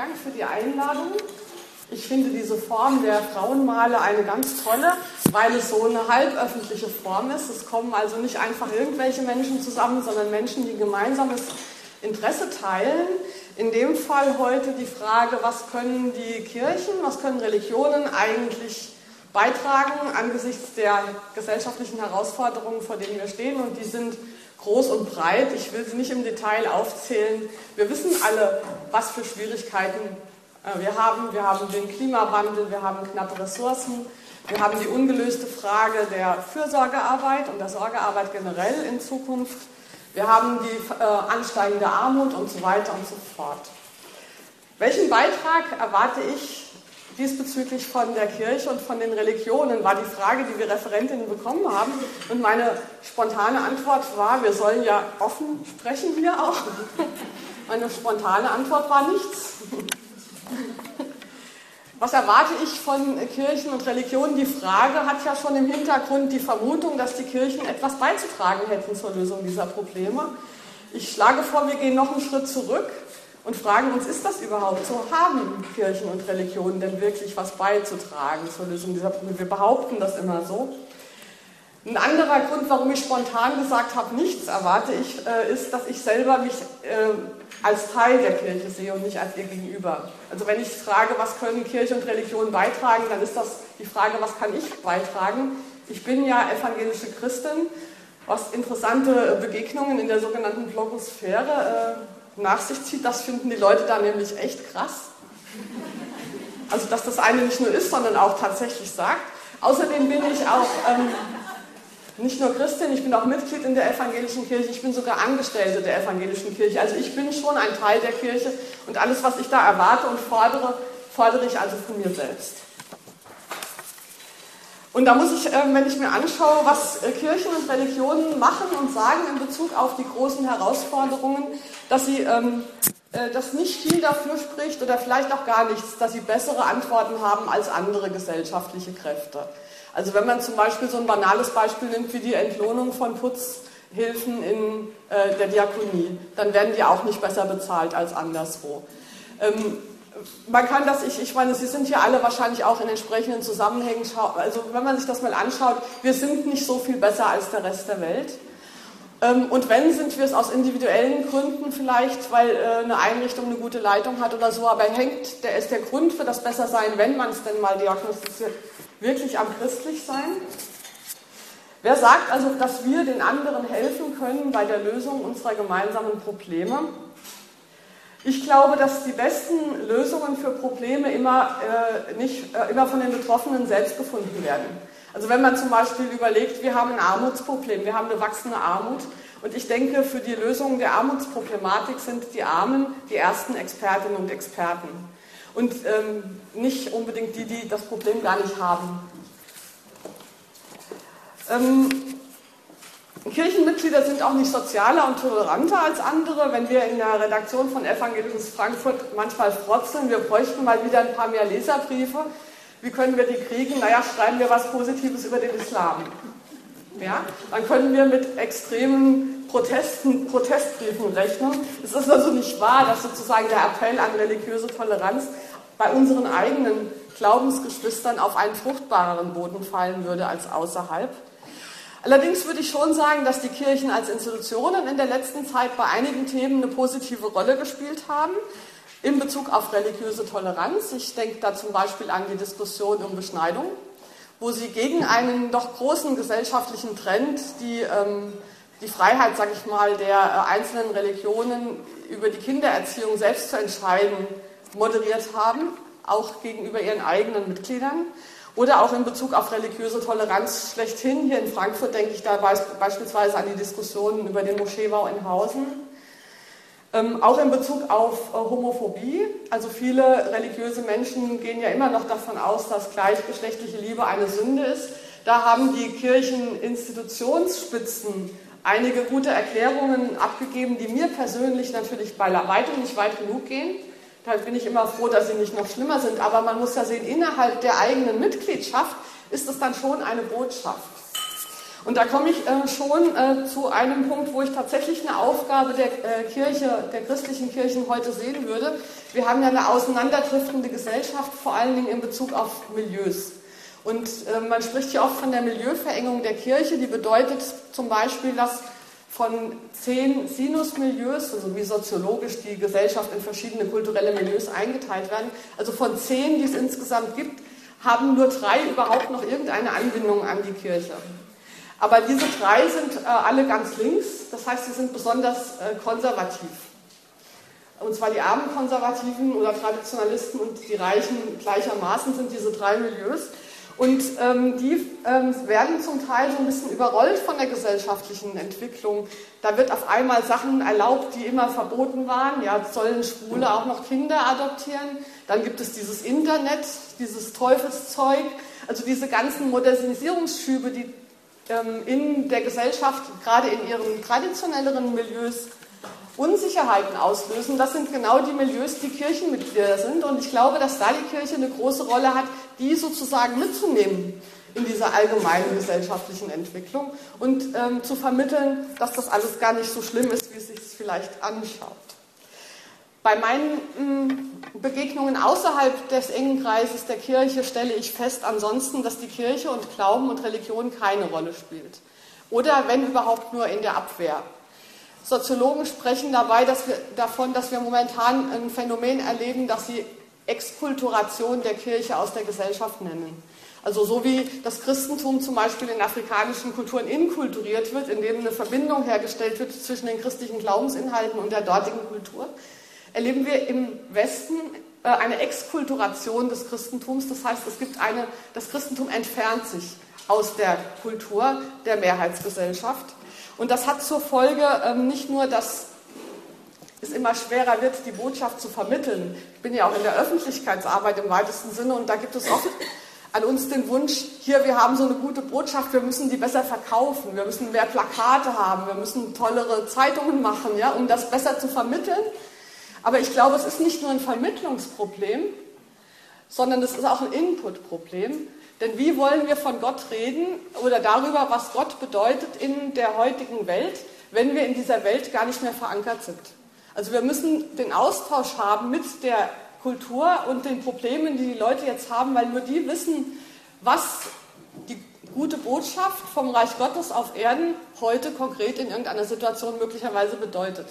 Dank für die Einladung. Ich finde diese Form der Frauenmale eine ganz tolle, weil es so eine halböffentliche Form ist. Es kommen also nicht einfach irgendwelche Menschen zusammen, sondern Menschen, die gemeinsames Interesse teilen. In dem Fall heute die Frage, was können die Kirchen, was können Religionen eigentlich beitragen angesichts der gesellschaftlichen Herausforderungen, vor denen wir stehen. Und die sind groß und breit. Ich will sie nicht im Detail aufzählen. Wir wissen alle, was für Schwierigkeiten äh, wir haben. Wir haben den Klimawandel, wir haben knappe Ressourcen, wir haben die ungelöste Frage der Fürsorgearbeit und der Sorgearbeit generell in Zukunft. Wir haben die äh, ansteigende Armut und so weiter und so fort. Welchen Beitrag erwarte ich diesbezüglich von der Kirche und von den Religionen, war die Frage, die wir Referentinnen bekommen haben. Und meine spontane Antwort war, wir sollen ja offen sprechen hier auch. Meine spontane Antwort war nichts. Was erwarte ich von Kirchen und Religionen? Die Frage hat ja schon im Hintergrund die Vermutung, dass die Kirchen etwas beizutragen hätten zur Lösung dieser Probleme. Ich schlage vor, wir gehen noch einen Schritt zurück und fragen uns, ist das überhaupt so? Haben Kirchen und Religionen denn wirklich was beizutragen zur Lösung dieser Probleme? Wir behaupten das immer so. Ein anderer Grund, warum ich spontan gesagt habe, nichts erwarte ich, äh, ist, dass ich selber mich äh, als Teil der Kirche sehe und nicht als ihr Gegenüber. Also wenn ich frage, was können Kirche und Religion beitragen, dann ist das die Frage, was kann ich beitragen? Ich bin ja evangelische Christin, was interessante Begegnungen in der sogenannten Blogosphäre äh, nach sich zieht, das finden die Leute da nämlich echt krass. Also, dass das eine nicht nur ist, sondern auch tatsächlich sagt. Außerdem bin ich auch ähm, nicht nur Christin, ich bin auch Mitglied in der evangelischen Kirche, ich bin sogar Angestellte der evangelischen Kirche. Also ich bin schon ein Teil der Kirche und alles, was ich da erwarte und fordere, fordere ich also von mir selbst. Und da muss ich, ähm, wenn ich mir anschaue, was äh, Kirchen und Religionen machen und sagen in Bezug auf die großen Herausforderungen, dass sie ähm, äh, dass nicht viel dafür spricht oder vielleicht auch gar nichts, dass sie bessere Antworten haben als andere gesellschaftliche Kräfte. Also wenn man zum Beispiel so ein banales Beispiel nimmt wie die Entlohnung von Putzhilfen in äh, der Diakonie, dann werden die auch nicht besser bezahlt als anderswo. Man kann das, ich, ich meine, Sie sind hier alle wahrscheinlich auch in entsprechenden Zusammenhängen, also wenn man sich das mal anschaut, wir sind nicht so viel besser als der Rest der Welt. Ähm, und wenn, sind wir es aus individuellen Gründen vielleicht, weil äh, eine Einrichtung eine gute Leitung hat oder so, aber hängt, der ist der Grund für das Bessersein, wenn man es denn mal diagnostiziert, wirklich am Christlichsein? Wer sagt also, dass wir den anderen helfen können bei der Lösung unserer gemeinsamen Probleme? Ich glaube, dass die besten Lösungen für Probleme immer, äh, nicht, äh, immer von den Betroffenen selbst gefunden werden. Also wenn man zum Beispiel überlegt, wir haben ein Armutsproblem, wir haben eine wachsende Armut und ich denke, für die Lösung der Armutsproblematik sind die Armen die ersten Expertinnen und Experten und ähm, nicht unbedingt die, die das Problem gar nicht haben. Ähm, Kirchenmitglieder sind auch nicht sozialer und toleranter als andere. Wenn wir in der Redaktion von Evangelisches Frankfurt manchmal frotzeln, wir bräuchten mal wieder ein paar mehr Leserbriefe. Wie können wir die kriegen? Naja, schreiben wir was Positives über den Islam. Ja? Dann können wir mit extremen Protesten, Protestbriefen rechnen. Es ist also nicht wahr, dass sozusagen der Appell an religiöse Toleranz bei unseren eigenen Glaubensgeschwistern auf einen fruchtbareren Boden fallen würde als außerhalb. Allerdings würde ich schon sagen, dass die Kirchen als Institutionen in der letzten Zeit bei einigen Themen eine positive Rolle gespielt haben in Bezug auf religiöse Toleranz. Ich denke da zum Beispiel an die Diskussion um Beschneidung, wo sie gegen einen doch großen gesellschaftlichen Trend, die, ähm, die Freiheit, sage ich mal, der äh, einzelnen Religionen über die Kindererziehung selbst zu entscheiden, moderiert haben, auch gegenüber ihren eigenen Mitgliedern. Oder auch in Bezug auf religiöse Toleranz schlechthin. Hier in Frankfurt denke ich da beispielsweise an die Diskussionen über den Moscheebau in Hausen. Ähm, auch in Bezug auf äh, Homophobie. Also viele religiöse Menschen gehen ja immer noch davon aus, dass gleichgeschlechtliche Liebe eine Sünde ist. Da haben die Kircheninstitutionsspitzen einige gute Erklärungen abgegeben, die mir persönlich natürlich bei weitem nicht weit genug gehen. Da bin ich immer froh, dass sie nicht noch schlimmer sind. Aber man muss ja sehen, innerhalb der eigenen Mitgliedschaft ist es dann schon eine Botschaft. Und da komme ich äh, schon äh, zu einem Punkt, wo ich tatsächlich eine Aufgabe der äh, Kirche, der christlichen Kirchen heute sehen würde. Wir haben ja eine auseinanderdriftende Gesellschaft, vor allen Dingen in Bezug auf Milieus. Und man spricht hier oft von der Milieuverengung der Kirche, die bedeutet zum Beispiel, dass von zehn Sinusmilieus, also wie soziologisch die Gesellschaft in verschiedene kulturelle Milieus eingeteilt werden, also von zehn, die es insgesamt gibt, haben nur drei überhaupt noch irgendeine Anbindung an die Kirche. Aber diese drei sind äh, alle ganz links, das heißt, sie sind besonders äh, konservativ. Und zwar die armen Konservativen oder Traditionalisten und die Reichen gleichermaßen sind diese drei Milieus. Und ähm, die ähm, werden zum Teil so ein bisschen überrollt von der gesellschaftlichen Entwicklung. Da wird auf einmal Sachen erlaubt, die immer verboten waren. Ja, sollen Schwule auch noch Kinder adoptieren? Dann gibt es dieses Internet, dieses Teufelszeug. Also diese ganzen Modernisierungsschübe, die ähm, in der Gesellschaft, gerade in ihren traditionelleren Milieus, Unsicherheiten auslösen. Das sind genau die Milieus, die Kirchenmitglieder sind. Und ich glaube, dass da die Kirche eine große Rolle hat, die sozusagen mitzunehmen in dieser allgemeinen gesellschaftlichen Entwicklung und ähm, zu vermitteln, dass das alles gar nicht so schlimm ist, wie es sich vielleicht anschaut. Bei meinen mh, Begegnungen außerhalb des engen Kreises der Kirche stelle ich fest ansonsten, dass die Kirche und Glauben und Religion keine Rolle spielt. Oder wenn überhaupt nur in der Abwehr. Soziologen sprechen dabei dass wir, davon, dass wir momentan ein Phänomen erleben, das sie Exkulturation der Kirche aus der Gesellschaft nennen. Also so wie das Christentum zum Beispiel in afrikanischen Kulturen inkulturiert wird, indem eine Verbindung hergestellt wird zwischen den christlichen Glaubensinhalten und der dortigen Kultur, erleben wir im Westen äh, eine Exkulturation des Christentums. Das heißt, es gibt eine, das Christentum entfernt sich aus der Kultur der Mehrheitsgesellschaft. Und das hat zur Folge ähm, nicht nur, dass es immer schwerer wird, die Botschaft zu vermitteln. Ich bin ja auch in der Öffentlichkeitsarbeit im weitesten Sinne und da gibt es oft an uns den Wunsch, hier, wir haben so eine gute Botschaft, wir müssen die besser verkaufen, wir müssen mehr Plakate haben, wir müssen tollere Zeitungen machen, ja, um das besser zu vermitteln. Aber ich glaube, es ist nicht nur ein Vermittlungsproblem, sondern es ist auch ein Inputproblem. Denn wie wollen wir von Gott reden oder darüber, was Gott bedeutet in der heutigen Welt, wenn wir in dieser Welt gar nicht mehr verankert sind? Also wir müssen den Austausch haben mit der Kultur und den Problemen, die die Leute jetzt haben, weil nur die wissen, was die gute Botschaft vom Reich Gottes auf Erden heute konkret in irgendeiner Situation möglicherweise bedeutet.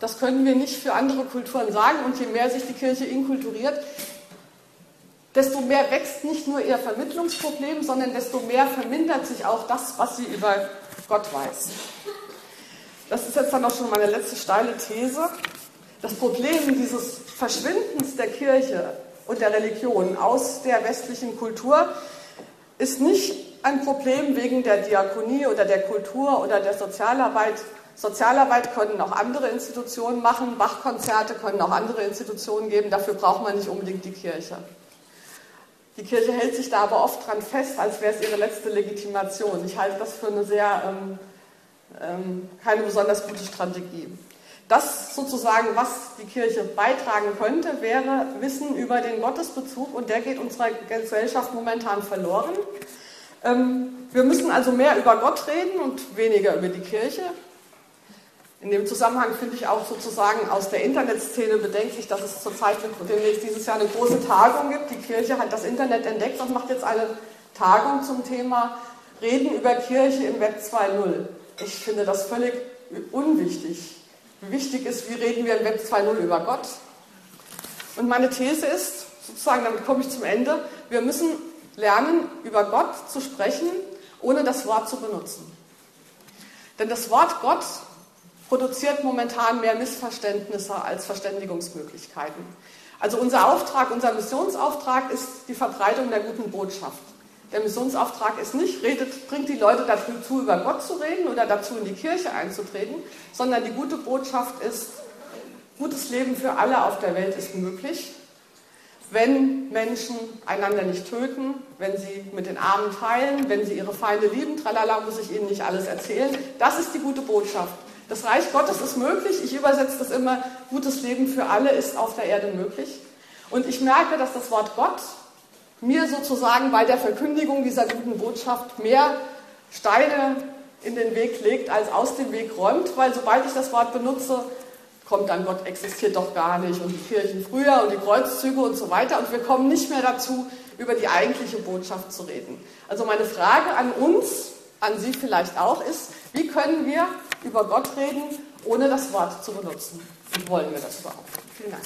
Das können wir nicht für andere Kulturen sagen und je mehr sich die Kirche inkulturiert, desto mehr wächst nicht nur ihr Vermittlungsproblem, sondern desto mehr vermindert sich auch das, was sie über Gott weiß. Das ist jetzt dann auch schon meine letzte steile These. Das Problem dieses Verschwindens der Kirche und der Religion aus der westlichen Kultur ist nicht ein Problem wegen der Diakonie oder der Kultur oder der Sozialarbeit. Sozialarbeit können auch andere Institutionen machen, Bachkonzerte können auch andere Institutionen geben, dafür braucht man nicht unbedingt die Kirche. Die Kirche hält sich da aber oft dran fest, als wäre es ihre letzte Legitimation. Ich halte das für eine sehr, ähm, ähm, keine besonders gute Strategie. Das sozusagen, was die Kirche beitragen könnte, wäre Wissen über den Gottesbezug und der geht unserer Gesellschaft momentan verloren. Ähm, wir müssen also mehr über Gott reden und weniger über die Kirche. In dem Zusammenhang finde ich auch sozusagen aus der Internetszene bedenklich, dass es zurzeit demnächst dieses Jahr eine große Tagung gibt. Die Kirche hat das Internet entdeckt und macht jetzt eine Tagung zum Thema Reden über Kirche im Web 2.0. Ich finde das völlig unwichtig. Wichtig ist, wie reden wir im Web 2.0 über Gott. Und meine These ist, sozusagen, damit komme ich zum Ende, wir müssen lernen, über Gott zu sprechen, ohne das Wort zu benutzen. Denn das Wort Gott produziert momentan mehr Missverständnisse als Verständigungsmöglichkeiten. Also unser Auftrag, unser Missionsauftrag ist die Verbreitung der guten Botschaft. Der Missionsauftrag ist nicht, redet, bringt die Leute dazu, über Gott zu reden oder dazu, in die Kirche einzutreten, sondern die gute Botschaft ist, gutes Leben für alle auf der Welt ist möglich, wenn Menschen einander nicht töten, wenn sie mit den Armen teilen, wenn sie ihre Feinde lieben, tralala, muss ich Ihnen nicht alles erzählen. Das ist die gute Botschaft. Das Reich Gottes ist möglich. Ich übersetze das immer, gutes Leben für alle ist auf der Erde möglich. Und ich merke, dass das Wort Gott mir sozusagen bei der Verkündigung dieser guten Botschaft mehr Steine in den Weg legt, als aus dem Weg räumt, weil sobald ich das Wort benutze, kommt dann Gott existiert doch gar nicht und die Kirchen früher und die Kreuzzüge und so weiter und wir kommen nicht mehr dazu, über die eigentliche Botschaft zu reden. Also meine Frage an uns, an Sie vielleicht auch, ist, wie können wir über Gott reden, ohne das Wort zu benutzen? Und wollen wir das überhaupt? Vielen Dank.